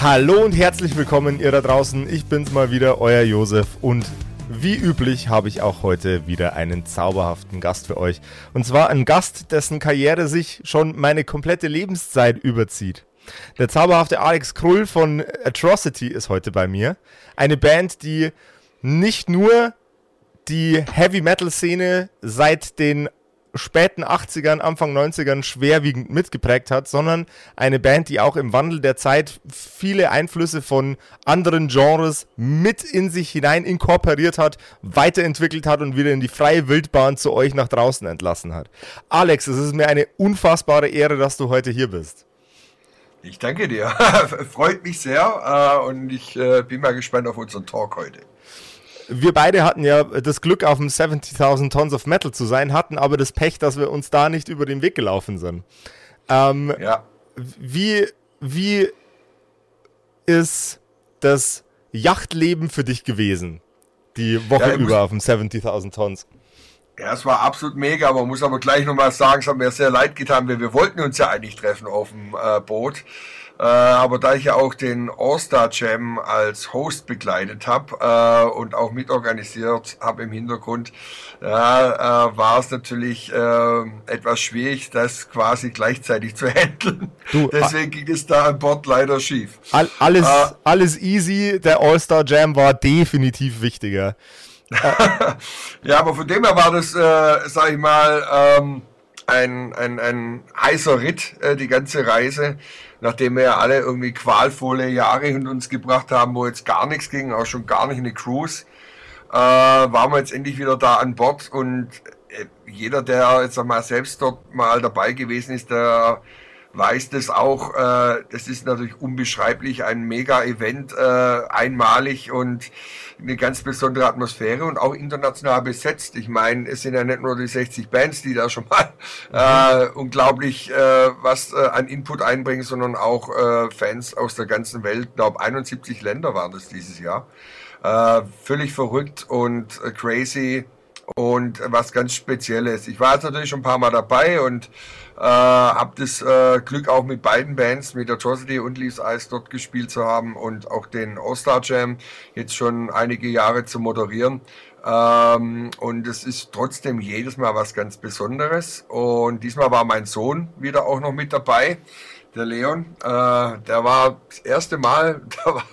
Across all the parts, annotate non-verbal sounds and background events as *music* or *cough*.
Hallo und herzlich willkommen ihr da draußen. Ich bin's mal wieder, euer Josef und wie üblich habe ich auch heute wieder einen zauberhaften Gast für euch. Und zwar einen Gast, dessen Karriere sich schon meine komplette Lebenszeit überzieht. Der zauberhafte Alex Krull von Atrocity ist heute bei mir. Eine Band, die nicht nur die Heavy Metal Szene seit den späten 80ern, Anfang 90ern schwerwiegend mitgeprägt hat, sondern eine Band, die auch im Wandel der Zeit viele Einflüsse von anderen Genres mit in sich hinein inkorporiert hat, weiterentwickelt hat und wieder in die freie Wildbahn zu euch nach draußen entlassen hat. Alex, es ist mir eine unfassbare Ehre, dass du heute hier bist. Ich danke dir. *laughs* Freut mich sehr äh, und ich äh, bin mal gespannt auf unseren Talk heute wir beide hatten ja das Glück, auf dem 70.000 Tons of Metal zu sein, hatten aber das Pech, dass wir uns da nicht über den Weg gelaufen sind. Ähm, ja. Wie, wie ist das Yachtleben für dich gewesen? Die Woche ja, über auf dem 70.000 Tons? Ja, es war absolut mega, man muss aber gleich nochmal sagen, es hat mir sehr leid getan, weil wir wollten uns ja eigentlich treffen auf dem äh, Boot. Äh, aber da ich ja auch den All-Star Jam als Host begleitet habe äh, und auch mitorganisiert habe im Hintergrund, ja, äh, war es natürlich äh, etwas schwierig, das quasi gleichzeitig *laughs* zu handeln. Du, Deswegen ging es da an Bord leider schief. All, alles, äh, alles easy, der All-Star Jam war definitiv wichtiger. *laughs* ja, aber von dem her war das, äh, sag ich mal, ähm, ein, ein, ein heißer Ritt, äh, die ganze Reise nachdem wir ja alle irgendwie qualvolle Jahre hinter uns gebracht haben, wo jetzt gar nichts ging, auch schon gar nicht eine Cruise, äh, waren wir jetzt endlich wieder da an Bord und äh, jeder, der jetzt einmal selbst dort mal dabei gewesen ist, der weiß das auch. Äh, das ist natürlich unbeschreiblich, ein Mega-Event, äh, einmalig und eine ganz besondere Atmosphäre und auch international besetzt. Ich meine, es sind ja nicht nur die 60 Bands, die da schon mal äh, unglaublich äh, was äh, an Input einbringen, sondern auch äh, Fans aus der ganzen Welt. Ich glaube, 71 Länder waren das dieses Jahr. Äh, völlig verrückt und äh, crazy und was ganz Spezielles. Ich war jetzt natürlich schon ein paar Mal dabei und äh, habe das äh, Glück auch mit beiden Bands, mit Atrocity und Leaves Ice dort gespielt zu haben und auch den All-Star Jam jetzt schon einige Jahre zu moderieren. Ähm, und es ist trotzdem jedes Mal was ganz Besonderes. Und diesmal war mein Sohn wieder auch noch mit dabei, der Leon. Äh, der war das erste Mal, *laughs* der war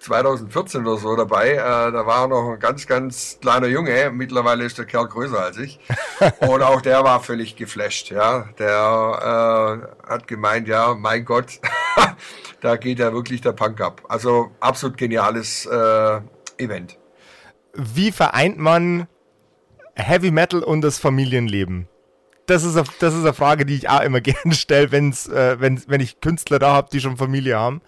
2014 oder so dabei. Äh, da war noch ein ganz, ganz kleiner Junge. Mittlerweile ist der Kerl größer als ich. *laughs* Und auch der war völlig geflasht. Ja, der äh, hat gemeint, ja, mein Gott, *laughs* da geht ja wirklich der Punk ab. Also absolut geniales äh, Event. Wie vereint man Heavy Metal und das Familienleben? Das ist, eine, das ist eine Frage, die ich auch immer *laughs* gerne stelle, wenn's, äh, wenn, wenn ich Künstler da habe, die schon Familie haben.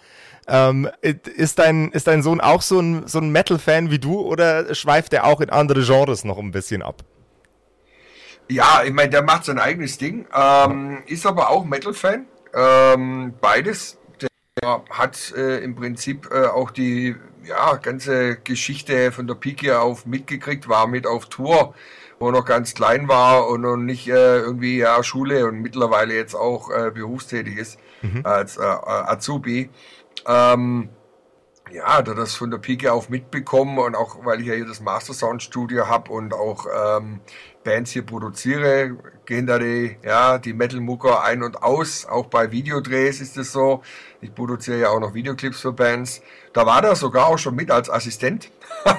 Ähm, ist, dein, ist dein Sohn auch so ein, so ein Metal-Fan wie du oder schweift er auch in andere Genres noch ein bisschen ab? Ja, ich meine, der macht sein eigenes Ding, ähm, ist aber auch Metal-Fan. Ähm, beides. Der hat äh, im Prinzip äh, auch die ja, ganze Geschichte von der Pike auf mitgekriegt, war mit auf Tour, wo er noch ganz klein war und noch nicht äh, irgendwie ja, Schule und mittlerweile jetzt auch äh, berufstätig ist mhm. als äh, Azubi. Ähm, ja, er das von der Pike auf mitbekommen und auch, weil ich ja hier das Master Sound Studio habe und auch ähm, Bands hier produziere, gehen da die, ja, die Metal-Mucker ein und aus. Auch bei Videodrehs ist es so. Ich produziere ja auch noch Videoclips für Bands. Da war der sogar auch schon mit als Assistent. *laughs* äh,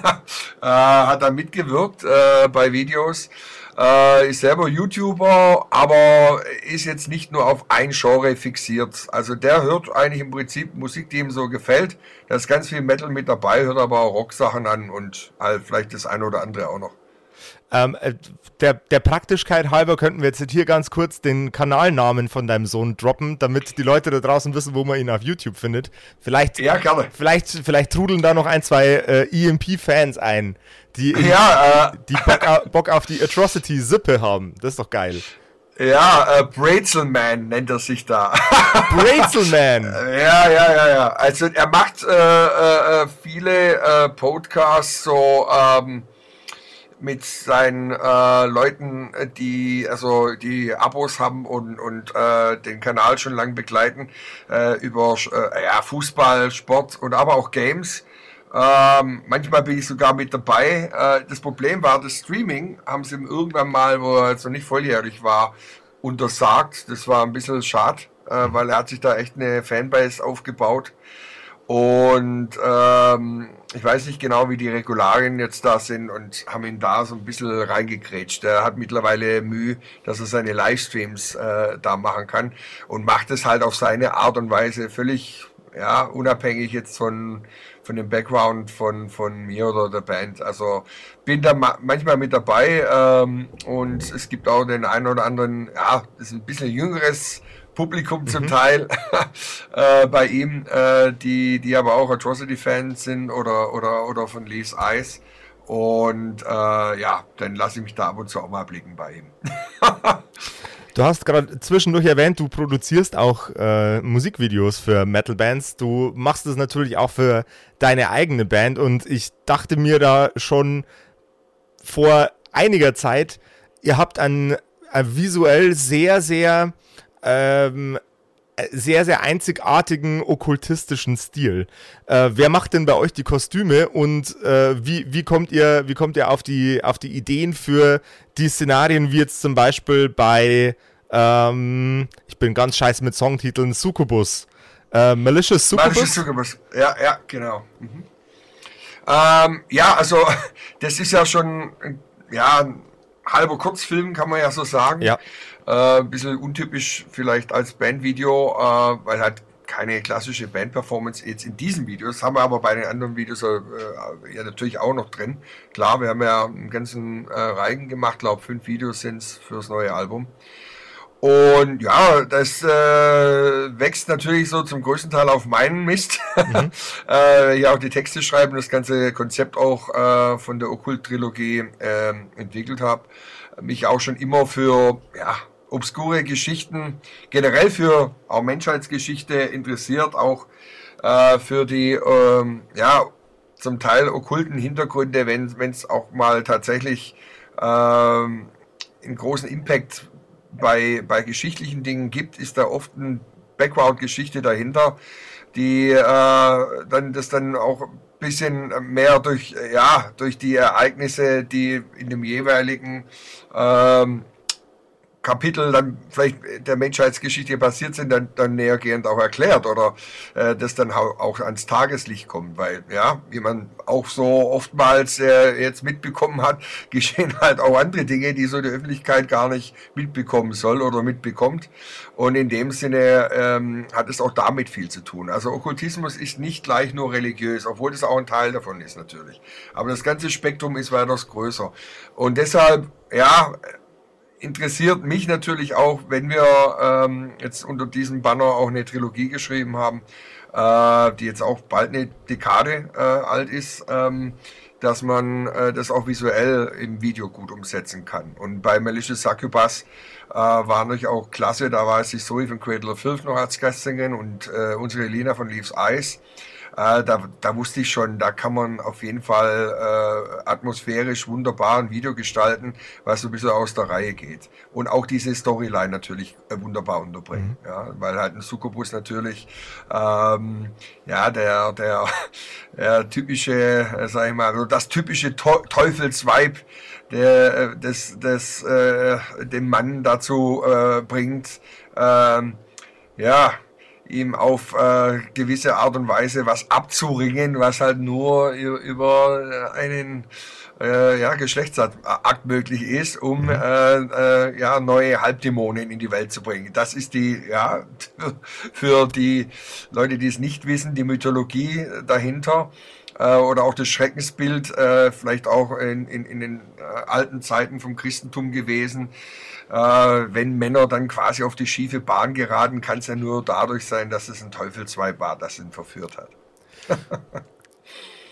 hat da mitgewirkt äh, bei Videos. Äh, ist selber YouTuber, aber ist jetzt nicht nur auf ein Genre fixiert. Also der hört eigentlich im Prinzip Musik, die ihm so gefällt. Da ist ganz viel Metal mit dabei, hört aber auch Rocksachen an und halt vielleicht das eine oder andere auch noch. Ähm, äh, der, der Praktischkeit halber könnten wir jetzt hier ganz kurz den Kanalnamen von deinem Sohn droppen, damit die Leute da draußen wissen, wo man ihn auf YouTube findet. Vielleicht, ja, gerne. vielleicht, vielleicht trudeln da noch ein, zwei äh, EMP-Fans ein, die, ja, äh, die Bock, Bock auf die Atrocity-Sippe haben. Das ist doch geil. Ja, äh, Brezelman nennt er sich da. *laughs* Brezelman. ja, ja, ja, ja. Also er macht äh, äh, viele äh, Podcasts so ähm, mit seinen äh, Leuten, die also die Abos haben und und äh, den Kanal schon lang begleiten äh, über äh, ja, Fußball, Sport und aber auch Games. Ähm, manchmal bin ich sogar mit dabei. Äh, das Problem war, das Streaming haben sie irgendwann mal, wo er jetzt noch nicht volljährig war, untersagt. Das war ein bisschen schade, äh, weil er hat sich da echt eine Fanbase aufgebaut. Und ähm, ich weiß nicht genau, wie die Regularien jetzt da sind und haben ihn da so ein bisschen reingekrätscht. Er hat mittlerweile Mühe, dass er seine Livestreams äh, da machen kann und macht es halt auf seine Art und Weise völlig ja, unabhängig jetzt von, von dem Background von, von mir oder der Band. Also bin da ma manchmal mit dabei ähm, und es gibt auch den einen oder anderen, ja, das ist ein bisschen jüngeres Publikum mhm. zum Teil *laughs* äh, bei ihm, äh, die, die aber auch Atrocity-Fans sind oder, oder, oder von Lee's Eyes. Und äh, ja, dann lasse ich mich da ab und zu auch mal blicken bei ihm. *laughs* Du hast gerade zwischendurch erwähnt, du produzierst auch äh, Musikvideos für Metal-Bands. Du machst es natürlich auch für deine eigene Band und ich dachte mir da schon vor einiger Zeit, ihr habt einen, einen visuell sehr, sehr ähm, sehr, sehr einzigartigen okkultistischen Stil. Äh, wer macht denn bei euch die Kostüme und äh, wie, wie kommt ihr, wie kommt ihr auf die, auf die Ideen für die Szenarien, wie jetzt zum Beispiel bei, ähm, ich bin ganz scheiße mit Songtiteln, Succubus. Äh, Malicious Succubus? Malicious Succubus, ja, ja, genau. Mhm. Ähm, ja, also *laughs* das ist ja schon, ja, ein halber Kurzfilm, kann man ja so sagen. Ja. Äh, ein bisschen untypisch vielleicht als Bandvideo, äh, weil halt keine klassische Bandperformance jetzt in diesen Videos, haben wir aber bei den anderen Videos äh, ja natürlich auch noch drin. Klar, wir haben ja einen ganzen äh, Reigen gemacht, glaube fünf Videos sind es fürs neue Album. Und ja, das äh, wächst natürlich so zum größten Teil auf meinen Mist. *laughs* Mhm. äh, ja, auch die Texte schreiben, das ganze Konzept auch äh, von der Okkult-Trilogie äh, entwickelt habe. Mich auch schon immer für ja, obskure Geschichten, generell für auch Menschheitsgeschichte interessiert, auch äh, für die ähm, ja, zum Teil okkulten Hintergründe, wenn es auch mal tatsächlich ähm, einen großen Impact bei, bei geschichtlichen Dingen gibt, ist da oft eine Background-Geschichte dahinter, die äh, dann das dann auch ein bisschen mehr durch ja durch die Ereignisse, die in dem jeweiligen ähm, Kapitel dann vielleicht der Menschheitsgeschichte passiert sind, dann, dann nähergehend auch erklärt oder äh, das dann auch ans Tageslicht kommt, weil ja, wie man auch so oftmals äh, jetzt mitbekommen hat, *laughs* geschehen halt auch andere Dinge, die so die Öffentlichkeit gar nicht mitbekommen soll oder mitbekommt. Und in dem Sinne ähm, hat es auch damit viel zu tun. Also Okkultismus ist nicht gleich nur religiös, obwohl das auch ein Teil davon ist natürlich. Aber das ganze Spektrum ist weitaus größer. Und deshalb, ja, interessiert mich natürlich auch, wenn wir ähm, jetzt unter diesem Banner auch eine Trilogie geschrieben haben, äh, die jetzt auch bald eine Dekade äh, alt ist, ähm, dass man äh, das auch visuell im Video gut umsetzen kann. Und bei Malicious Succubus äh, war natürlich auch klasse, da war es sich Zoe von Cradle of Filth noch als Gastsänger und äh, unsere Lena von Leaves Eyes äh, da, da wusste ich schon, da kann man auf jeden Fall äh, atmosphärisch wunderbar ein Video gestalten, was so ein bisschen aus der Reihe geht. Und auch diese Storyline natürlich äh, wunderbar unterbringen. Mhm. Ja, weil halt ein Succubus natürlich ähm, ja der, der, *laughs* der typische, äh, sag ich mal, also das typische Teufelsweib der äh, das, das äh, den Mann dazu äh, bringt, ähm, ja, ihm auf äh, gewisse Art und Weise was abzuringen, was halt nur über äh, einen äh, ja, Geschlechtsakt möglich ist, um mhm. äh, äh, ja, neue Halbdämonen in die Welt zu bringen. Das ist die, ja, *laughs* für die Leute, die es nicht wissen, die Mythologie dahinter. äh, oder auch das Schreckensbild, äh, vielleicht auch in, in, in den äh, alten Zeiten vom Christentum gewesen. Äh, wenn Männer dann quasi auf die schiefe Bahn geraten, kann es ja nur dadurch sein, dass es ein Teufelsweib war, das ihn verführt hat.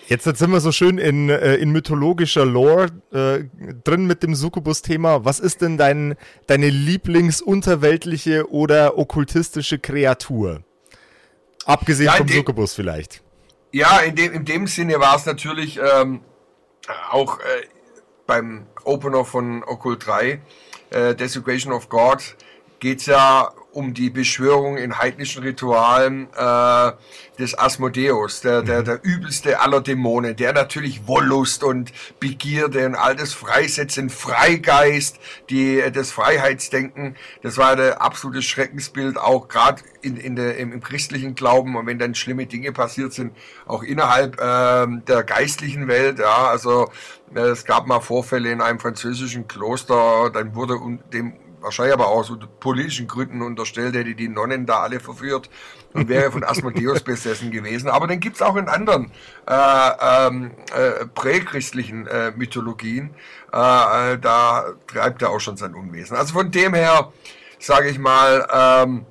Jetzt, jetzt, sind wir so schön in, äh, in mythologischer Lore äh, drin mit dem Succubus-Thema. Was ist denn dein, deine lieblingsunterweltliche oder okkultistische Kreatur? Abgesehen ja, vom Succubus vielleicht. Ja, in dem, in dem Sinne war es natürlich ähm, auch äh, beim Opener von Occult 3, äh, Desecration of God, geht es ja um die Beschwörung in heidnischen Ritualen äh, des Asmodeus, der, der, mhm. der übelste aller Dämonen, der natürlich Wollust und Begierde und all das Freisetzen, Freigeist, die, das Freiheitsdenken, das war der absolute Schreckensbild, auch gerade in, in der, im, im, christlichen Glauben und wenn dann schlimme Dinge passiert sind, auch innerhalb äh, der geistlichen Welt, ja, also äh, es gab mal Vorfälle in einem französischen Kloster, dann wurde dem wahrscheinlich aber auch aus politischen Gründen unterstellt, hätte die Nonnen da alle verführt und wäre von Asmodeus *laughs* besessen gewesen. Aber den gibt es auch in anderen äh, ähm, äh, prächristlichen äh, Mythologien. Äh, äh, da treibt er auch schon sein Unwesen. Also von dem her, sage ich mal, ähm,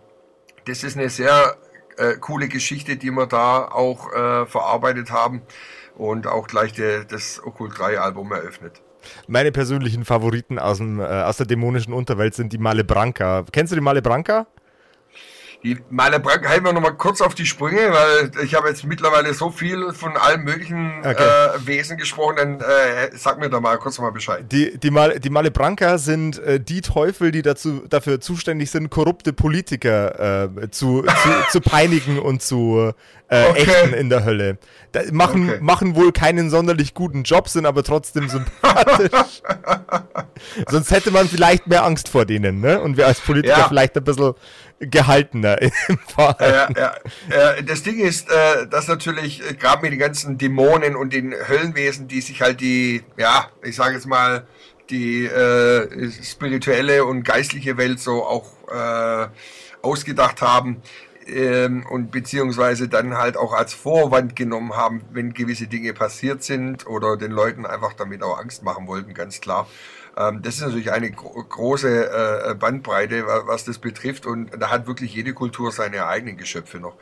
das ist eine sehr äh, coole Geschichte, die wir da auch verarbeitet haben und auch gleich die, das Okkult 3 Album eröffnet. Meine persönlichen Favoriten aus, dem, äh, aus der dämonischen Unterwelt sind die Malebranca. Kennst du die Malebranca? Die Malebranca halten wir nochmal kurz auf die Sprünge, weil ich habe jetzt mittlerweile so viel von allen möglichen okay. äh, Wesen gesprochen, dann äh, sag mir da mal kurz mal Bescheid. Die, die, Mal, die Malebranca sind äh, die Teufel, die dazu, dafür zuständig sind, korrupte Politiker äh, zu, zu, zu, peinigen und zu äh, okay. ächten in der Hölle. Da, machen, okay. machen wohl keinen sonderlich guten Job, sind aber trotzdem sympathisch. *laughs* Sonst hätte man vielleicht mehr Angst vor denen, ne? Und wir als Politiker ja. vielleicht ein bisschen gehaltener *laughs* im Verhalten. Ja, ja, ja. Das Ding ist, äh, dass natürlich äh, gerade mit den ganzen Dämonen und den Höllenwesen, die sich halt die, ja, ich sage jetzt mal, die äh, spirituelle und geistliche Welt so auch äh, ausgedacht haben ähm, und beziehungsweise dann halt auch als Vorwand genommen haben, wenn gewisse Dinge passiert sind oder den Leuten einfach damit auch Angst machen wollten, ganz klar. Ähm, das ist natürlich eine große äh, Bandbreite, was das betrifft. Und da hat wirklich jede Kultur seine eigenen Geschöpfe noch.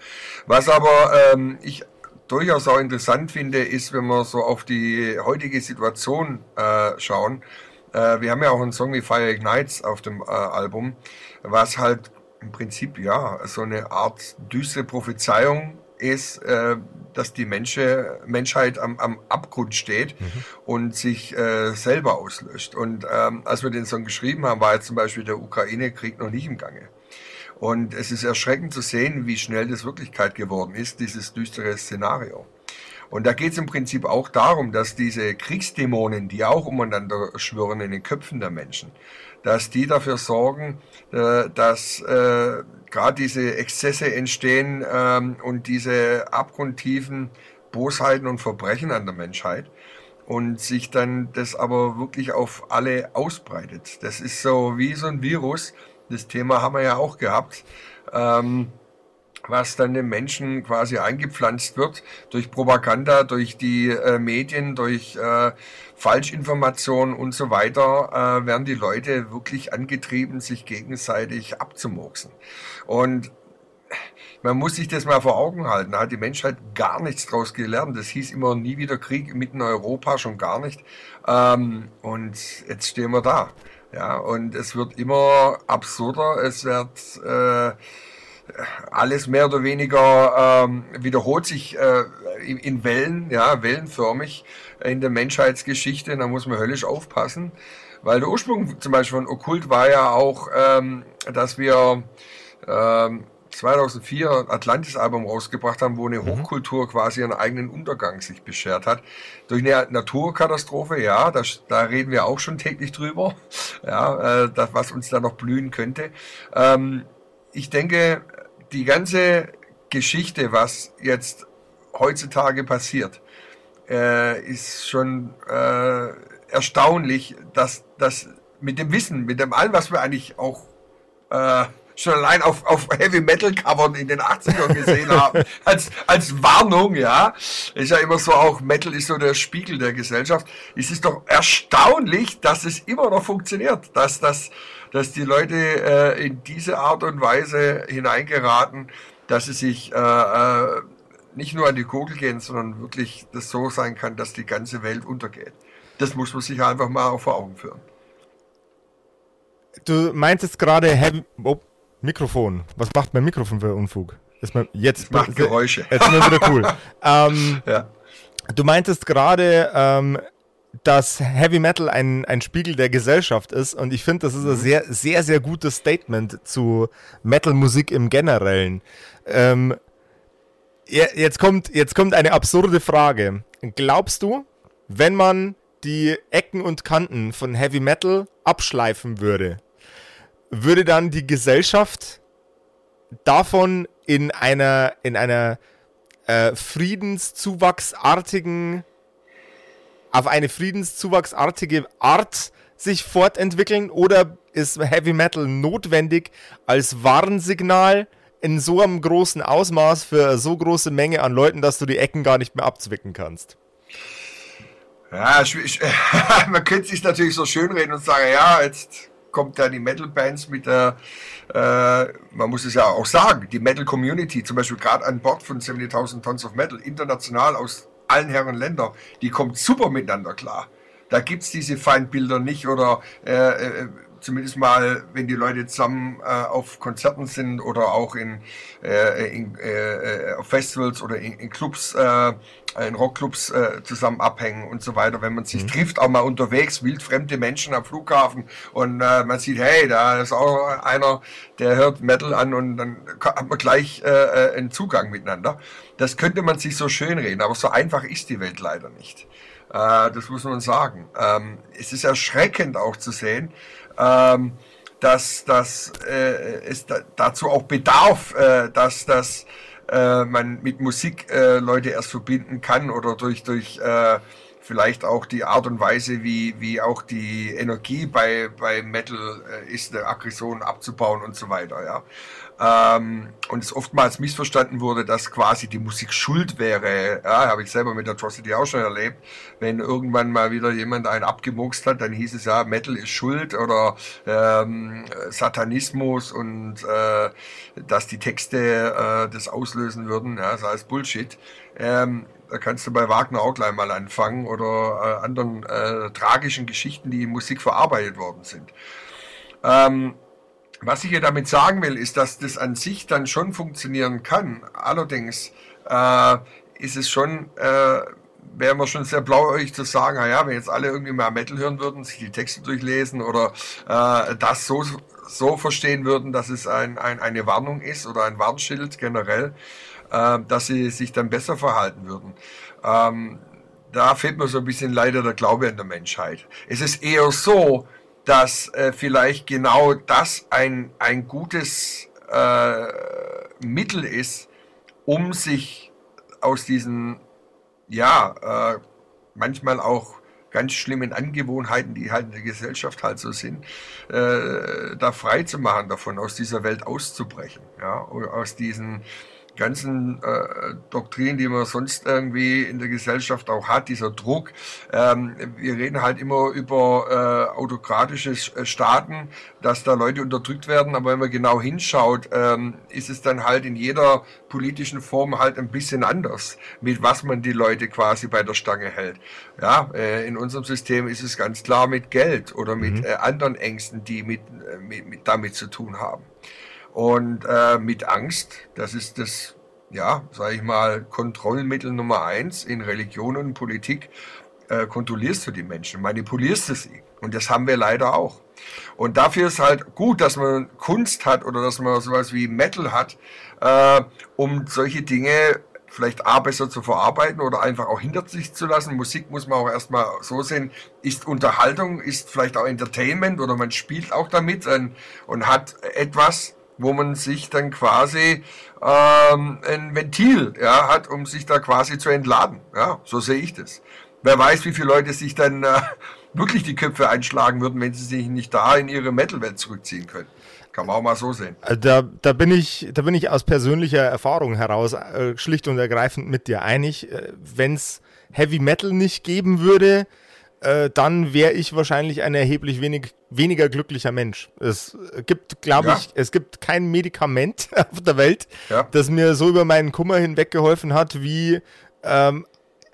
Was aber ähm, ich durchaus auch interessant finde, ist, wenn wir so auf die heutige Situation äh, schauen. Äh, wir haben ja auch einen Song wie Fire Ignites auf dem Album, was halt im Prinzip ja so eine Art düstere Prophezeiung ist, äh, dass die Mensche, Menschheit am, am Abgrund steht mhm. und sich äh, selber auslöscht. Und ähm, als wir den Song geschrieben haben, war jetzt zum Beispiel der Ukraine-Krieg noch nicht im Gange. Und es ist erschreckend zu sehen, wie schnell das Wirklichkeit geworden ist, dieses düstere Szenario. Und da geht es im Prinzip auch darum, dass diese Kriegsdämonen, die auch umeinander schwören in den Köpfen der Menschen, dass die dafür sorgen, äh, dass äh, gerade diese Exzesse entstehen ähm, und diese abgrundtiefen Bosheiten und Verbrechen an der Menschheit und sich dann das aber wirklich auf alle ausbreitet. Das ist so wie so ein Virus. Das Thema haben wir ja auch gehabt. Ähm, was dann den Menschen quasi eingepflanzt wird durch Propaganda, durch die äh, Medien, durch äh, Falschinformationen und so weiter, äh, werden die Leute wirklich angetrieben, sich gegenseitig abzumurksen. Und man muss sich das mal vor Augen halten. Da hat die Menschheit gar nichts draus gelernt. Das hieß immer nie wieder Krieg mitten in Europa, schon gar nicht. Ähm, und jetzt stehen wir da. Ja, und es wird immer absurder. Es wird äh, alles mehr oder weniger ähm, wiederholt sich äh, in, Wellen, ja, wellenförmig in der Menschheitsgeschichte. Da muss man höllisch aufpassen, weil der Ursprung zum Beispiel von Okkult war ja auch, ähm, dass wir ähm, 2004 Atlantis-Album rausgebracht haben, wo eine mhm. Hochkultur quasi einen eigenen Untergang sich beschert hat. Durch eine Naturkatastrophe, ja, das, da reden wir auch schon täglich drüber, *laughs* ja, äh, das, was uns da noch blühen könnte. Ähm, ich denke, die ganze Geschichte, was jetzt heutzutage passiert, äh, ist schon äh, erstaunlich, dass das mit dem Wissen, mit dem allem, was wir eigentlich auch äh, schon allein auf, auf Heavy Metal Covern in den 80ern gesehen haben, *laughs* als, als Warnung, ja. Ist ja immer so auch, Metal ist so der Spiegel der Gesellschaft. Es ist doch erstaunlich, dass es immer noch funktioniert, dass, dass, dass die Leute äh, in diese Art und Weise hineingeraten, dass sie sich äh, äh, nicht nur an die Kugel gehen, sondern wirklich das so sein kann, dass die ganze Welt untergeht. Das muss man sich einfach mal auch vor Augen führen. Du meintest gerade Heavy. Oh, Mikrofon. Was macht mein Mikrofon für Unfug? Ist man, jetzt macht Geräusche. Jetzt sind wir wieder cool. *laughs* ähm, ja. Du meintest gerade, ähm, dass Heavy Metal ein, ein Spiegel der Gesellschaft ist und ich finde, das ist ein mhm. sehr, sehr, sehr gutes Statement zu Metal-Musik im Generellen. Ähm, jetzt, kommt, jetzt kommt eine absurde Frage. Glaubst du, wenn man die Ecken und Kanten von Heavy Metal abschleifen würde, würde dann die Gesellschaft davon in einer, in einer äh, friedenszuwachsartigen, auf eine friedenszuwachsartige Art sich fortentwickeln oder ist Heavy Metal notwendig als Warnsignal in so einem großen Ausmaß für so große Menge an Leuten, dass du die Ecken gar nicht mehr abzwicken kannst? Ja, *laughs* man könnte sich natürlich so schön reden und sagen, ja, jetzt kommt da die Metal-Bands mit der, äh, man muss es ja auch sagen, die Metal-Community, zum Beispiel gerade an Bord von 70.000 Tons of Metal, international aus allen Herren Ländern, die kommt super miteinander klar. Da gibt es diese Feindbilder nicht oder äh, äh, zumindest mal, wenn die Leute zusammen äh, auf Konzerten sind oder auch in, äh, in äh, auf Festivals oder in, in Clubs, äh, in Rockclubs äh, zusammen abhängen und so weiter. Wenn man sich mhm. trifft, auch mal unterwegs, wildfremde Menschen am Flughafen und äh, man sieht, hey, da ist auch einer, der hört Metal an und dann hat man gleich äh, äh, einen Zugang miteinander. Das könnte man sich so schön reden, aber so einfach ist die Welt leider nicht. Äh, das muss man sagen. Ähm, es ist erschreckend auch zu sehen, ähm, dass, dass äh, es da, dazu auch bedarf, äh, dass, dass äh, man mit Musik äh, Leute erst verbinden kann oder durch, durch äh, vielleicht auch die Art und Weise, wie, wie auch die Energie bei, bei Metal äh, ist, eine Aggression abzubauen und so weiter. Ja. Ähm, und es oftmals missverstanden wurde, dass quasi die Musik schuld wäre. Ja, habe ich selber mit Atrocity auch schon erlebt. Wenn irgendwann mal wieder jemand einen abgemurkst hat, dann hieß es ja, Metal ist schuld oder ähm, Satanismus und äh, dass die Texte äh, das auslösen würden. Ja, das heißt Bullshit. Ähm, da kannst du bei Wagner auch gleich mal anfangen oder äh, anderen äh, tragischen Geschichten, die in Musik verarbeitet worden sind. Ähm, was ich hier damit sagen will, ist, dass das an sich dann schon funktionieren kann. Allerdings äh, ist es schon, äh, wäre man schon sehr blauäugig zu sagen, naja, wenn jetzt alle irgendwie mal Metal hören würden, sich die Texte durchlesen oder äh, das so, so verstehen würden, dass es ein, ein, eine Warnung ist oder ein Warnschild generell, äh, dass sie sich dann besser verhalten würden. Ähm, da fehlt mir so ein bisschen leider der Glaube an der Menschheit. Es ist eher so, dass äh, vielleicht genau das ein, ein gutes äh, Mittel ist, um sich aus diesen, ja, äh, manchmal auch ganz schlimmen Angewohnheiten, die halt in der Gesellschaft halt so sind, äh, da frei zu machen davon, aus dieser Welt auszubrechen, ja, aus diesen ganzen äh, Doktrinen, die man sonst irgendwie in der Gesellschaft auch hat, dieser Druck. Ähm, wir reden halt immer über äh, autokratische äh, Staaten, dass da Leute unterdrückt werden, aber wenn man genau hinschaut, ähm, ist es dann halt in jeder politischen Form halt ein bisschen anders, mit was man die Leute quasi bei der Stange hält. Ja, äh, in unserem System ist es ganz klar mit Geld oder mit mhm. äh, anderen Ängsten, die mit, äh, mit, mit damit zu tun haben. Und äh, mit Angst, das ist das, ja, sage ich mal, Kontrollmittel Nummer eins in Religion und Politik, äh, kontrollierst du die Menschen, manipulierst du sie. Und das haben wir leider auch. Und dafür ist halt gut, dass man Kunst hat oder dass man sowas wie Metal hat, äh, um solche Dinge vielleicht A besser zu verarbeiten oder einfach auch hinter sich zu lassen. Musik muss man auch erstmal so sehen, ist Unterhaltung, ist vielleicht auch Entertainment oder man spielt auch damit und, und hat etwas, wo man sich dann quasi ähm, ein Ventil ja, hat, um sich da quasi zu entladen. Ja, so sehe ich das. Wer weiß, wie viele Leute sich dann äh, wirklich die Köpfe einschlagen würden, wenn sie sich nicht da in ihre Metal-Welt zurückziehen können. Kann man auch mal so sehen. Äh, da, da, bin, ich, da bin ich aus persönlicher Erfahrung heraus äh, schlicht und ergreifend mit dir einig. Äh, Wenn es Heavy Metal nicht geben würde, äh, dann wäre ich wahrscheinlich ein erheblich wenig, weniger glücklicher Mensch. Es gibt, glaube ja. ich, es gibt kein Medikament *laughs* auf der Welt, ja. das mir so über meinen Kummer hinweg geholfen hat, wie ähm,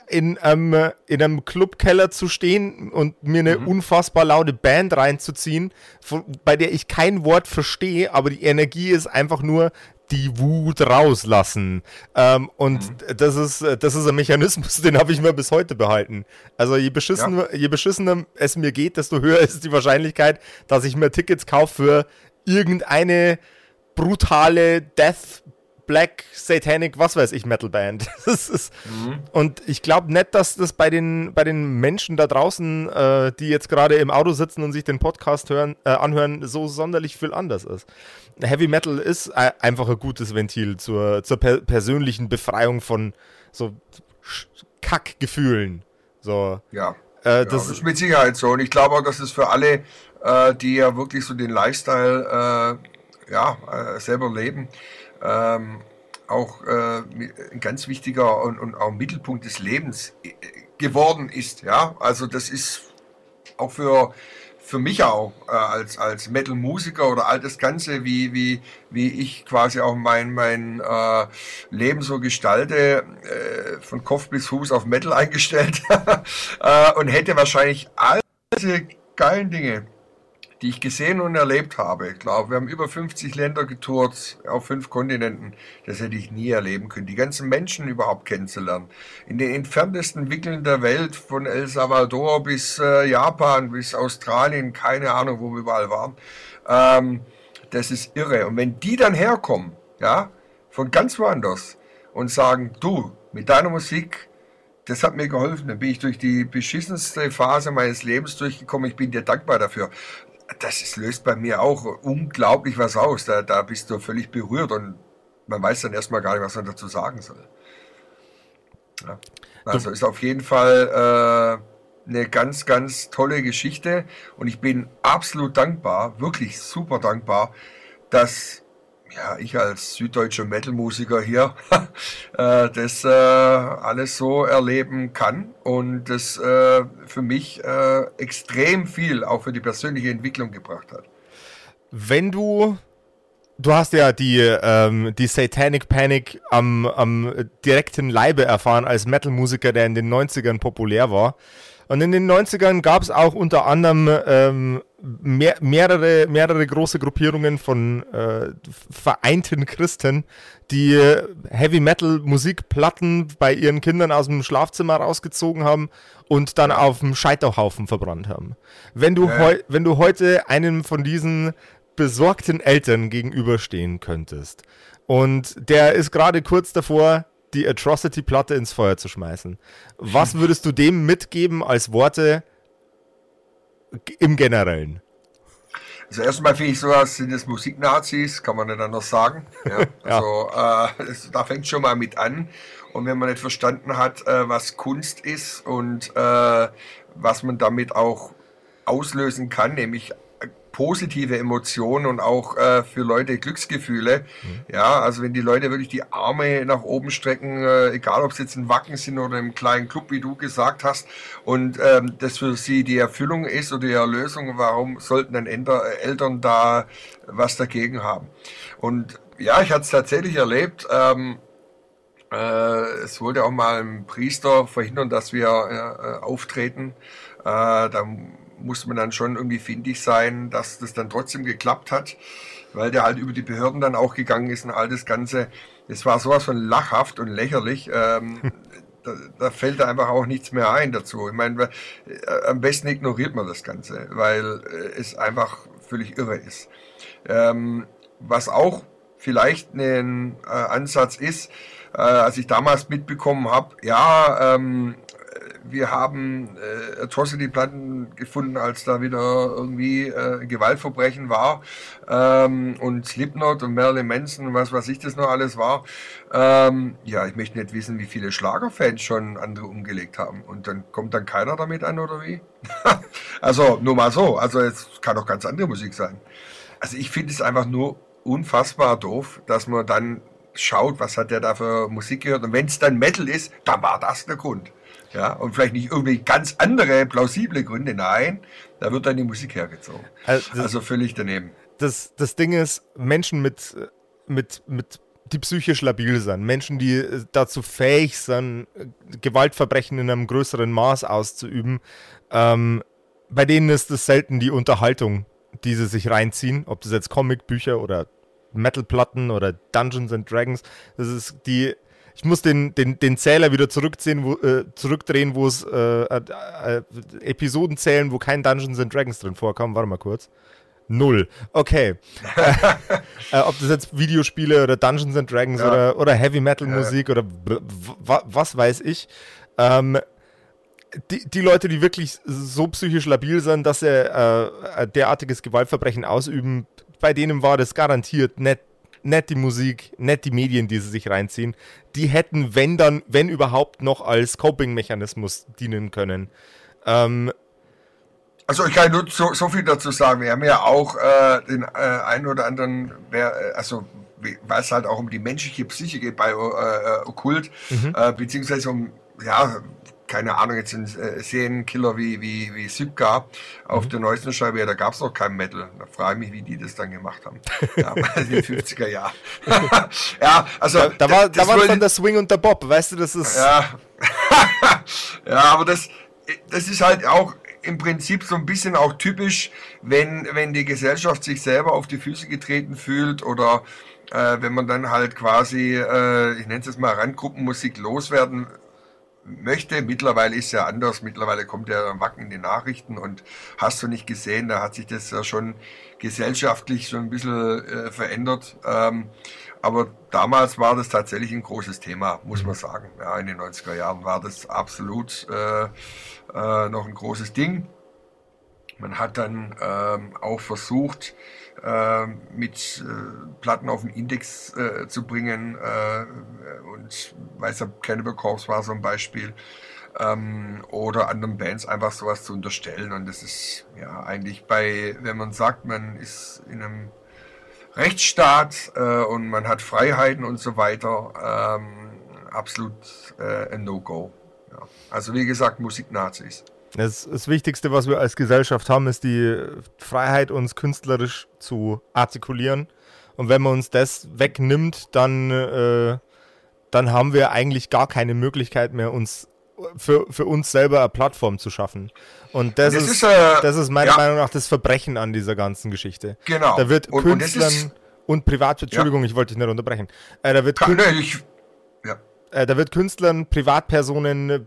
in, ähm, in einem Clubkeller zu stehen und mir eine mhm. unfassbar laute Band reinzuziehen, von, bei der ich kein Wort verstehe, aber die Energie ist einfach nur die Wut rauslassen. Ähm, und mhm. das, ist, das ist ein Mechanismus, *laughs* den habe ich mir bis heute behalten. Also je beschissener, ja. je beschissener es mir geht, desto höher ist die Wahrscheinlichkeit, dass ich mir Tickets kaufe für irgendeine brutale Death Black, Satanic, was weiß ich, Metalband. mhm. *laughs* Und ich glaube nicht, dass das bei den, bei den Menschen da draußen, äh, die jetzt gerade im Auto sitzen und sich den Podcast hören, äh, anhören, so sonderlich viel anders ist. Heavy Metal ist äh, einfach ein gutes Ventil zur, zur per persönlichen Befreiung von so Kackgefühlen. So. Ja. Äh, das, ja, das ist mit Sicherheit so. Und ich glaube auch, dass es für alle, äh, die ja wirklich so den Lifestyle ja, selber leben, ähm, auch äh, ein ganz wichtiger und, und auch Mittelpunkt des Lebens äh, geworden ist. Ja, also das ist auch für für mich auch äh, als als Metal-Musiker oder all das Ganze, wie wie wie ich quasi auch mein mein äh, Leben so gestalte, äh, von Kopf bis Fuß auf Metal *laughs* eingestellt äh, und hätte wahrscheinlich all diese geilen Dinge die ich gesehen und erlebt habe. Glaube, wir haben über 50 Länder getourt auf fünf Kontinenten. Das hätte ich nie erleben können. Die ganzen Menschen überhaupt kennenzulernen. In den entferntesten Winkeln der Welt, von El Salvador bis äh, Japan, bis Australien, keine Ahnung, wo wir überall waren. Ähm, das ist irre. Und wenn die dann herkommen, ja, von ganz woanders und sagen, du, mit deiner Musik, das hat mir geholfen. Dann bin ich durch die beschissenste Phase meines Lebens durchgekommen. Ich bin dir dankbar dafür das ist, löst bei mir auch unglaublich was aus. Da, da bist du völlig berührt und man weiß dann erstmal gar nicht, was man dazu sagen soll. Ja. Also ist auf jeden Fall äh, eine ganz, ganz tolle Geschichte und ich bin absolut dankbar, wirklich super dankbar, dass ja, ich als süddeutscher Metal-Musiker hier *laughs* äh, das äh, alles so erleben kann und das äh, für mich äh, extrem viel auch für die persönliche Entwicklung gebracht hat. Wenn du Du hast ja die, ähm, die Satanic Panic am, am direkten Leibe erfahren als Metal-Musiker, der in den 90ern populär war. Und in den 90ern gab es auch unter anderem ähm, mehr, mehrere, mehrere große Gruppierungen von äh, vereinten Christen, die Heavy Metal Musikplatten bei ihren Kindern aus dem Schlafzimmer rausgezogen haben und dann auf dem Scheiterhaufen verbrannt haben. Wenn du, heu, wenn du heute einem von diesen besorgten Eltern gegenüberstehen könntest und der ist gerade kurz davor, die Atrocity-Platte ins Feuer zu schmeißen. Was *laughs* würdest du dem mitgeben als Worte im Generellen? Also erstmal finde ich sowas, sind es Musiknazis, kann man nicht anders sagen. *laughs* Ja, also ja. Äh, das, da fängt schon mal mit an. Und wenn man nicht verstanden hat, äh, was Kunst ist und äh, was man damit auch auslösen kann, nämlich positive Emotionen und auch äh, für Leute Glücksgefühle. Mhm. Ja, also wenn die Leute wirklich die Arme nach oben strecken, äh, egal ob es jetzt ein Wacken sind oder im kleinen Club, wie du gesagt hast, und ähm, das für sie die Erfüllung ist oder die Erlösung, warum sollten dann Enter, Eltern da was dagegen haben? Und ja, ich hatte es tatsächlich erlebt. Ähm, äh, es wollte auch mal ein Priester verhindern, dass wir äh, auftreten. Äh, da muss man dann schon irgendwie findig sein, dass das dann trotzdem geklappt hat, weil der halt über die Behörden dann auch gegangen ist und all das Ganze. Es war sowas von lachhaft und lächerlich. Ähm, *laughs* da, da, fällt einfach auch nichts mehr ein dazu. Ich meine, äh, am besten ignoriert man das Ganze, weil äh, es einfach völlig irre ist. Ähm, was auch vielleicht ein äh, Ansatz ist, äh, als ich damals mitbekommen habe, ja, ähm, wir haben äh, Atrocity-Platten gefunden, als da wieder irgendwie äh, Gewaltverbrechen war ähm, und Slipknot und Marilyn Manson und was weiß ich das noch alles war. Ähm, ja, ich möchte nicht wissen, wie viele Schlagerfans schon andere umgelegt haben. Und dann kommt dann keiner damit an, oder wie? *laughs* also nur mal so. Also es kann doch ganz andere Musik sein. also ich finde es einfach nur unfassbar doof, dass man dann schaut, was hat der da für Musik gehört. Und wenn es dann Metal ist, dann war das der Grund. Ja, und vielleicht nicht irgendwie ganz andere plausible Gründe. Nein, da wird dann die Musik hergezogen. Also, also völlig daneben. Das, das Ding ist, Menschen mit, mit, mit die psychisch labil sind, Menschen, die dazu fähig sind, Gewaltverbrechen in einem größeren Maß auszuüben, ähm, bei denen ist es selten die Unterhaltung, die sie sich reinziehen, ob das jetzt Comicbücher oder Metalplatten oder Dungeons and Dragons. Das ist die. Ich muss den, den, den Zähler wieder zurückziehen, wo, äh, zurückdrehen, wo es äh, äh, Episoden zählen, wo kein Dungeons and Dragons drin vorkam. Warte mal kurz. Null. Okay. *laughs* äh, ob das jetzt Videospiele oder Dungeons and Dragons ja. oder, oder Heavy Metal Musik ja. oder was weiß ich. Ähm, die, die Leute, die wirklich so psychisch labil sind, dass sie äh, derartiges Gewaltverbrechen ausüben, bei denen war das garantiert nicht, die Musik, die Medien, die sie sich reinziehen. Die hätten, wenn dann, wenn überhaupt, noch als Coping-Mechanismus dienen können. Ähm, also ich kann nur so, so, viel dazu sagen. Wir haben ja auch äh, den äh, einen oder anderen, wer, äh, also weil es halt auch um die menschliche Psyche geht bei äh, äh Okkult, mhm. äh, beziehungsweise um ja, keine Ahnung, jetzt ein äh, Serienkiller wie, wie, wie Sübka auf mhm. der neuesten Scheibe, ja, da gab es noch kein Metal. Da frage ich mich, wie die das dann gemacht haben. Ja, in den 50er Jahren. ja, also. Da, da war, da war dann der Swing und der Bob, weißt du, das ist. Ja, *laughs* ja aber das, das ist halt auch im Prinzip so ein bisschen auch typisch, wenn, wenn die Gesellschaft sich selber auf die Füße getreten fühlt oder äh, wenn man dann halt quasi, äh, ich nenne es jetzt mal Randgruppenmusik loswerden möchte. Mittlerweile ist ja anders. Mittlerweile kommt ja Wacken in die Nachrichten und hast du nicht gesehen, da hat sich das ja schon gesellschaftlich schon ein bisschen äh, verändert. Ähm, aber damals war das tatsächlich ein großes Thema, muss man sagen. Ja, in den 90er Jahren war das absolut äh, äh, noch ein großes Ding. Man hat dann ähm, auch versucht, mit äh, Platten auf den Index äh, zu bringen. Äh, und Weißer Cannibal Corpse war so ein Beispiel. Ähm, oder anderen Bands einfach sowas zu unterstellen. Und das ist ja eigentlich bei, wenn man sagt, man ist in einem Rechtsstaat äh, und man hat Freiheiten und so weiter, ähm, absolut äh, ein No-Go. Ja. Also wie gesagt, Musiknazis. Das, das, Wichtigste, was wir als Gesellschaft haben, ist die Freiheit, uns künstlerisch zu artikulieren. Und wenn man uns das wegnimmt, dann, äh, dann haben wir eigentlich gar keine Möglichkeit mehr, uns für, für uns selber eine Plattform zu schaffen. Und das, das ist, ist äh, das ist meiner ja. Meinung nach das Verbrechen an dieser ganzen Geschichte. Genau. Da wird und, Künstlern und, und Privat, Entschuldigung, ja. ich wollte dich nicht unterbrechen. Äh, da wird Kann, ich, äh, da wird Künstlern, Privatpersonen,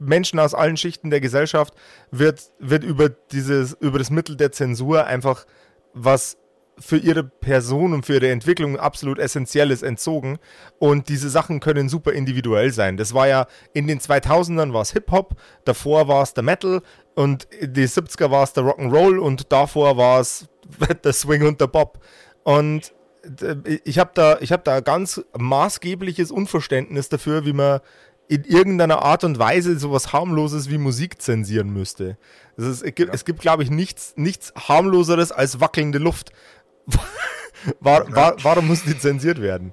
Menschen aus allen Schichten der Gesellschaft wird, wird über dieses, über das Mittel der Zensur einfach was für ihre Person und für ihre Entwicklung absolut Essentielles entzogen. Und diese Sachen können super individuell sein. Das war ja in den 2000ern war es Hip-Hop, davor war es der Metal und in die 70er war es der Rock'n'Roll und davor war es *laughs* der Swing und der Bob. Und ich habe da, hab da ganz maßgebliches Unverständnis dafür, wie man in irgendeiner Art und Weise sowas harmloses wie Musik zensieren müsste. Ist, es gibt, ja. gibt glaube ich, nichts, nichts harmloseres als wackelnde Luft. *laughs* war, war, warum muss die zensiert werden?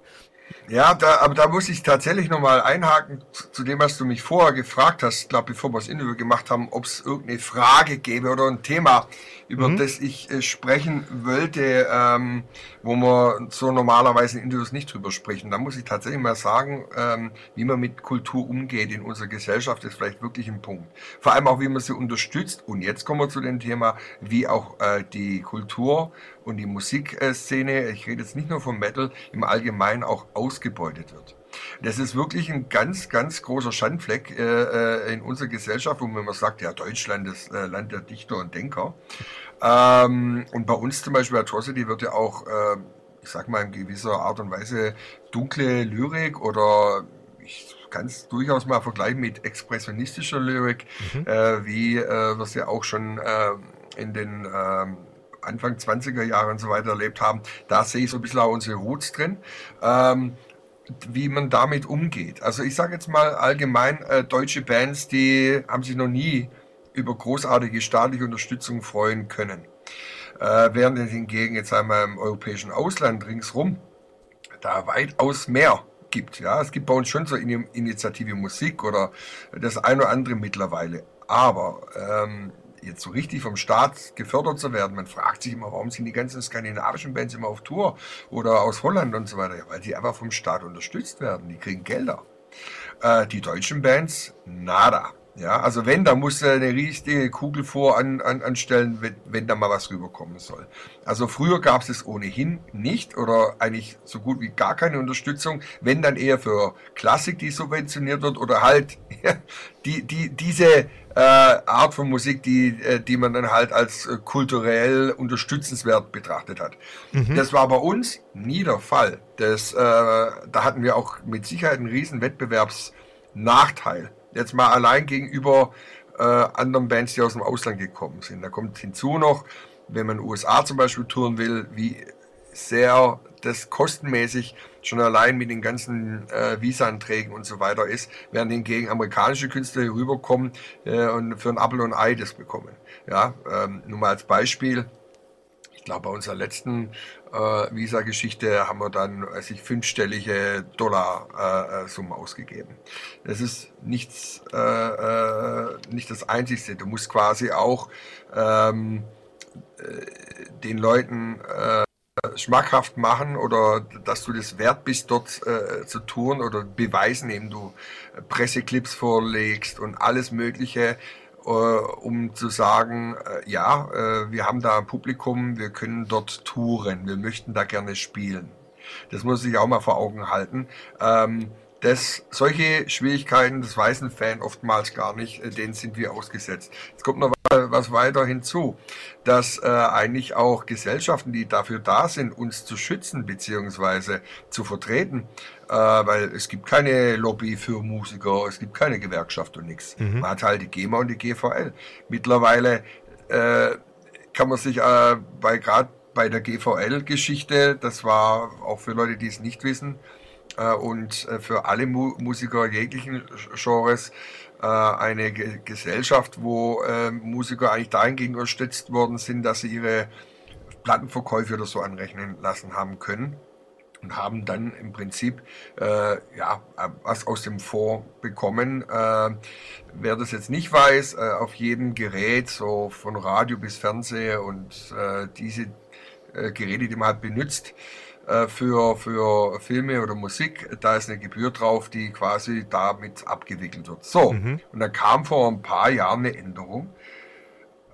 Ja, da, aber da muss ich tatsächlich nochmal einhaken zu dem, was du mich vorher gefragt hast, glaube bevor wir das Interview gemacht haben, ob es irgendeine Frage gäbe oder ein Thema, über mhm. das ich äh, sprechen wollte, ähm, wo wir so normalerweise in Interviews nicht drüber sprechen. Da muss ich tatsächlich mal sagen, ähm, wie man mit Kultur umgeht in unserer Gesellschaft, ist vielleicht wirklich ein Punkt. Vor allem auch, wie man sie unterstützt. Und jetzt kommen wir zu dem Thema, wie auch äh, die Kultur und die Musikszene, ich rede jetzt nicht nur vom Metal, im Allgemeinen auch ausgebeutet wird. Das ist wirklich ein ganz, ganz großer Schandfleck äh, äh in unserer Gesellschaft, wo man immer sagt, ja, Deutschland ist äh, Land der Dichter und Denker. Ähm, und bei uns zum Beispiel Atrocity wird ja auch, äh, ich sag mal, in gewisser Art und Weise dunkle Lyrik oder ich kann es durchaus mal vergleichen mit expressionistischer Lyrik, mhm. äh, wie äh, wir es ja auch schon in den ähm, Anfang 20er Jahre und so weiter erlebt haben, da sehe ich so ein bisschen auch unsere Roots drin. Ähm, wie man damit umgeht. Also ich sage jetzt mal allgemein, äh, deutsche Bands, die haben sich noch nie über großartige staatliche Unterstützung freuen können. Äh, während es hingegen jetzt einmal im europäischen Ausland ringsrum da weitaus mehr gibt. Ja, es gibt bei uns schon so Initiative Musik oder das eine oder andere mittlerweile. Aber ähm, jetzt so richtig vom Staat gefördert zu werden, man fragt sich immer, warum sind die ganzen skandinavischen Bands immer auf Tour oder aus Holland und so weiter? Ja, weil die einfach vom Staat unterstützt werden. Die kriegen Gelder. Äh, die deutschen Bands, nada. Ja, also wenn, da muss er eine riesige Kugel vor an, an, anstellen, wenn, wenn da mal was rüberkommen soll. Also früher gab es es ohnehin nicht oder eigentlich so gut wie gar keine Unterstützung, wenn dann eher für Klassik, die subventioniert wird oder halt *laughs* die, die, diese äh, Art von Musik, die, äh, die man dann halt als äh, kulturell unterstützenswert betrachtet hat. Mhm. Das war bei uns nie der Fall. Das, äh, da hatten wir auch mit Sicherheit einen riesen Wettbewerbsnachteil Jetzt mal allein gegenüber äh, anderen Bands, die aus dem Ausland gekommen sind. Da kommt hinzu noch, wenn man USA zum Beispiel touren will, wie sehr das kostenmäßig schon allein mit den ganzen äh, Visa-Anträgen und so weiter ist, während hingegen amerikanische Künstler hier rüberkommen äh, und für ein Apple und Ei das bekommen. Ja, ähm, nur mal als Beispiel, ich glaube, bei unserer letzten äh, Visa-Geschichte haben wir dann äh, sich fünfstellige Dollar-Summe äh, ausgegeben. Das ist nichts, äh, äh, nicht das Einzige. Du musst quasi auch ähm, äh, den Leuten schmackhaft machen oder dass du das wert bist, dort äh, zu tun oder beweisen, indem du Presseclips vorlegst und alles Mögliche, äh, um zu sagen, äh, ja, äh, wir haben da ein Publikum, wir können dort touren, wir möchten da gerne spielen. Das muss ich auch mal vor Augen halten. Ähm, das, solche Schwierigkeiten, das weiß ein Fan oftmals gar nicht, denen sind wir ausgesetzt. Jetzt kommt noch was weiter hinzu, dass äh, eigentlich auch Gesellschaften, die dafür da sind, uns zu schützen bzw. zu vertreten, äh, weil es gibt keine Lobby für Musiker, es gibt keine Gewerkschaft und nichts. Mhm. Man hat halt die GEMA und die GVL. Mittlerweile äh, kann man sich äh, bei gerade bei der GVL-Geschichte, das war auch für Leute, die es nicht wissen, äh, und äh, für alle Mu Musiker jeglichen Genres äh, eine Ge Gesellschaft, wo äh, Musiker eigentlich dahingehend unterstützt worden sind, dass sie ihre Plattenverkäufe oder so anrechnen lassen haben können und haben dann im Prinzip äh, ja, was aus dem Fonds bekommen. Äh, wer das jetzt nicht weiß, äh, auf jedem Gerät, so von Radio bis Fernseher und äh, diese äh, Geräte, die man halt benutzt, äh, für, für Filme oder Musik, da ist eine Gebühr drauf, die quasi damit abgewickelt wird. So, mhm. und da kam vor ein paar Jahren eine Änderung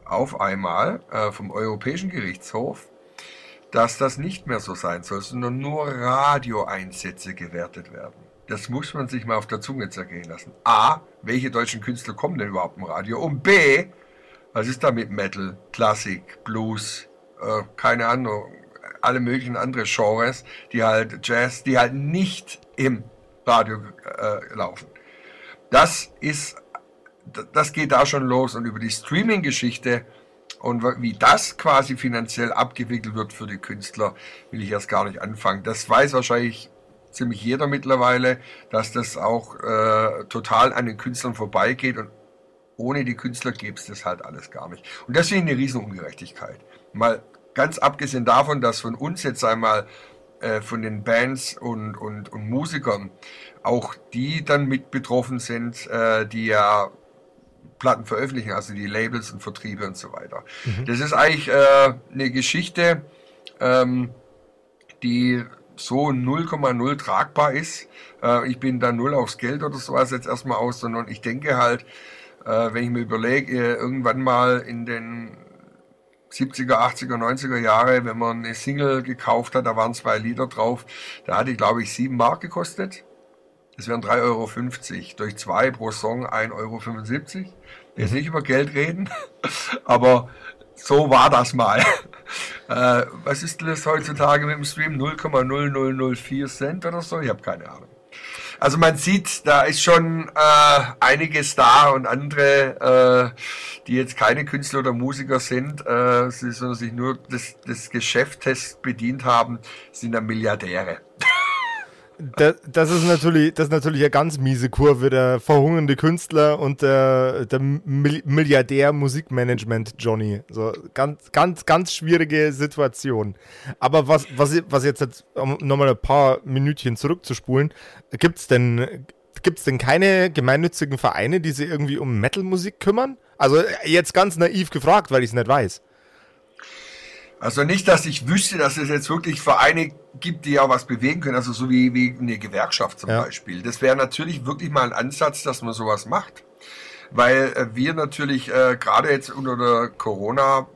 auf einmal äh, vom Europäischen Gerichtshof, dass das nicht mehr so sein soll, sondern nur Radioeinsätze gewertet werden. Das muss man sich mal auf der Zunge zergehen lassen. A, welche deutschen Künstler kommen denn überhaupt im Radio? Und B, was ist da mit Metal, Klassik, Blues, äh, keine Ahnung, alle möglichen andere Genres, die halt Jazz, die halt nicht im Radio äh, laufen. Das ist, das geht da schon los und über die Streaming-Geschichte und wie das quasi finanziell abgewickelt wird für die Künstler, will ich erst gar nicht anfangen. Das weiß wahrscheinlich ziemlich jeder mittlerweile, dass das auch äh, total an den Künstlern vorbeigeht und ohne die Künstler gäbe es das halt alles gar nicht. Und deswegen eine riesen Ungerechtigkeit. Mal ganz abgesehen davon, dass von uns jetzt einmal äh, von den Bands und, und, und Musikern auch die dann mit betroffen sind, äh, die ja Platten veröffentlichen, also die Labels und Vertriebe und so weiter. Mhm. Das ist eigentlich äh, eine Geschichte, ähm, die so 0,0 tragbar ist. Äh, ich bin da null aufs Geld oder sowas jetzt erstmal aus, sondern ich denke halt, äh, wenn ich mir überlege, irgendwann mal in den 70er, 80er, 90er Jahre, wenn man eine Single gekauft hat, da waren zwei Lieder drauf, da hatte ich glaube ich 7 Mark gekostet. Das wären 3,50 Euro. Durch zwei pro Song 1,75 Euro. Jetzt nicht über Geld reden, *laughs* aber so war das mal. *laughs* Äh, was ist das heutzutage mit dem Stream? 0,0004 Cent oder so? Ich habe keine Ahnung. Also man sieht, da ist schon äh, einiges da und andere, äh, die jetzt keine Künstler oder Musiker sind, äh, sondern sich nur des, des Geschäftes bedient haben, sind dann Milliardäre. *laughs* das, das, ist natürlich, das ist natürlich eine ganz miese Kurve, der verhungernde Künstler und der, der Milliardär Musikmanagement Johnny. So ganz, ganz, ganz schwierige Situation. Aber was, was, was jetzt, jetzt um nochmal ein paar Minütchen zurückzuspulen, gibt es denn, gibt's denn keine gemeinnützigen Vereine, die sich irgendwie um Metal-Musik kümmern? Also jetzt ganz naiv gefragt, weil ich es nicht weiß. Also nicht, dass ich wüsste, dass es jetzt wirklich Vereine gibt, die ja was bewegen können, also so wie, wie eine Gewerkschaft zum ja. Beispiel. Das wäre natürlich wirklich mal ein Ansatz, dass man sowas macht. Weil äh, wir natürlich äh, gerade jetzt unter der Corona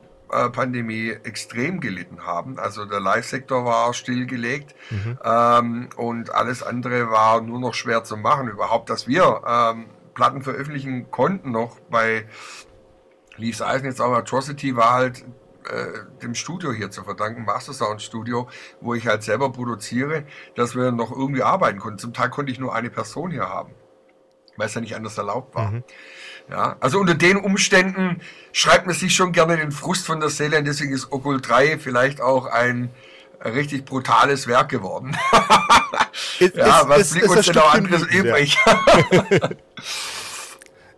Pandemie extrem gelitten haben. Also der Live-Sektor war stillgelegt mhm. ähm, und alles andere war nur noch schwer zu machen. Überhaupt, dass wir ähm, Platten veröffentlichen konnten noch bei Leaves Eisen jetzt auch Atrocity war halt äh, dem Studio hier zu verdanken, Master Sound Studio, wo ich halt selber produziere, dass wir noch irgendwie arbeiten konnten. Zum Teil konnte ich nur eine Person hier haben, weil es ja nicht anders erlaubt war. Mhm. Ja, also unter den Umständen schreibt man sich schon gerne den Frust von der Seele und deswegen ist Okkult 3 vielleicht auch ein richtig brutales Werk geworden. Ist, *laughs* ja, ist, was ist, blieb uns denn noch anderes übrig? *laughs*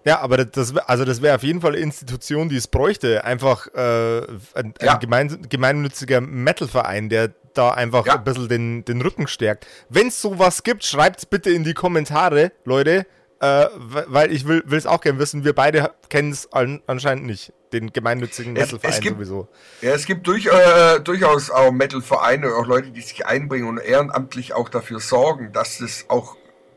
Ja. Aber das, also das wäre auf jeden Fall eine Institution, die es bräuchte. Einfach äh, ein, ja. ein gemein, gemeinnütziger Metal-Verein, der da einfach ja. ein bisschen den, den Rücken stärkt. Wenn es sowas gibt, schreibt es bitte in die Kommentare, Leute. Äh, weil ich will es auch gerne wissen. Wir beide kennen es an, anscheinend nicht, den gemeinnützigen Metal-Verein sowieso. Ja, es gibt durch, äh, durchaus auch Metal-Vereine, auch Leute, die sich einbringen und ehrenamtlich auch dafür sorgen, dass es auch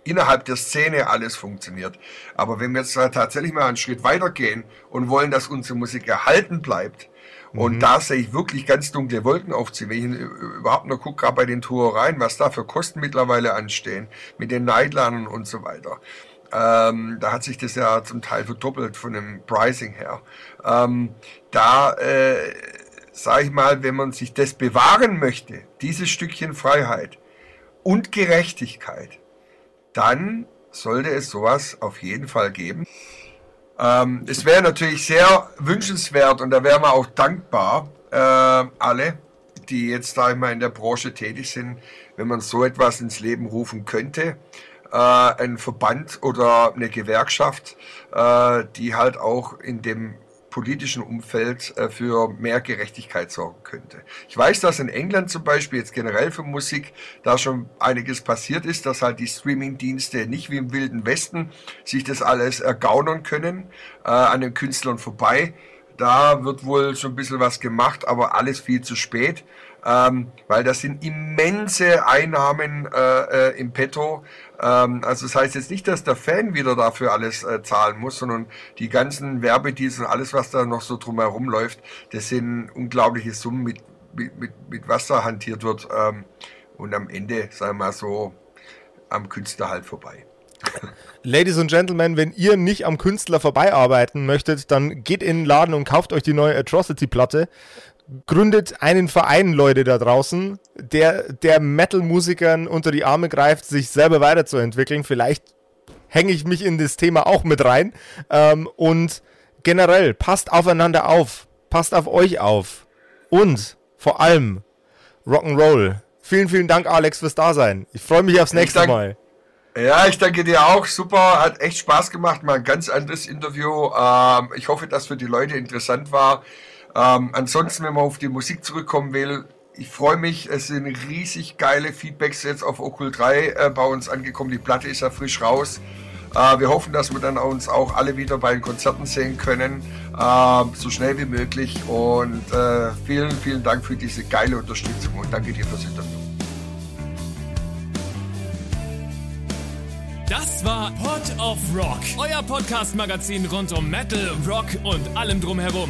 innerhalb der Szene alles funktioniert. Aber wenn wir jetzt tatsächlich mal einen Schritt weiter gehen und wollen, dass unsere Musik erhalten bleibt, mhm. und da sehe ich wirklich ganz dunkle Wolken aufziehen. Wenn ich überhaupt nur gucke, gerade bei den Tourereien, was da für Kosten mittlerweile anstehen, mit den Nightlinern und so weiter. Ähm, da hat sich das ja zum Teil verdoppelt von dem Pricing her. Ähm, da äh, sage ich mal, wenn man sich das bewahren möchte, dieses Stückchen Freiheit und Gerechtigkeit, dann sollte es sowas auf jeden Fall geben. Ähm, es wäre natürlich sehr wünschenswert und da wären wir auch dankbar, äh, alle, die jetzt da immer in der Branche tätig sind, wenn man so etwas ins Leben rufen könnte. Äh, ein Verband oder eine Gewerkschaft, äh, die halt auch in dem politischen Umfeld äh, für mehr Gerechtigkeit sorgen könnte. Ich weiß, dass in England zum Beispiel jetzt generell für Musik da schon einiges passiert ist, dass halt die Streaming-Dienste nicht wie im Wilden Westen sich das alles ergaunern können äh, an den Künstlern vorbei. Da wird wohl schon ein bisschen was gemacht, aber alles viel zu spät ähm, weil das sind immense Einnahmen äh, äh, im Petto. Ähm, also das heißt jetzt nicht, dass der Fan wieder dafür alles äh, zahlen muss, sondern die ganzen Werbedeals und alles, was da noch so drumherum läuft, das sind unglaubliche Summen, mit, mit, mit was da hantiert wird. Ähm, und am Ende, sagen wir mal so, am Künstler halt vorbei. *laughs* Ladies and Gentlemen, wenn ihr nicht am Künstler vorbeiarbeiten möchtet, dann geht in den Laden und kauft euch die neue Atrocity-Platte gründet einen Verein, Leute da draußen, der, der Metal-Musikern unter die Arme greift, sich selber weiterzuentwickeln. Vielleicht hänge ich mich in das Thema auch mit rein. Ähm, und generell, passt aufeinander auf. Passt auf euch auf. Und vor allem Rock'n'Roll. Vielen, vielen Dank, Alex, fürs Dasein. Ich freue mich aufs nächste danke, Mal. Ja, ich danke dir auch. Super, hat echt Spaß gemacht. Mal ein ganz anderes Interview. Ähm, ich hoffe, dass für die Leute interessant war. Ähm, ansonsten, wenn man auf die Musik zurückkommen will, ich freue mich, es sind riesig geile Feedbacks jetzt auf Okkult 3 äh, bei uns angekommen. Die Platte ist ja frisch raus. Äh, wir hoffen, dass wir dann uns auch alle wieder bei den Konzerten sehen können, äh, so schnell wie möglich. Und äh, vielen, vielen Dank für diese geile Unterstützung und danke dir fürs Interview. Das war Pod of Rock, euer Podcast-Magazin rund um Metal, Rock und allem drumherum.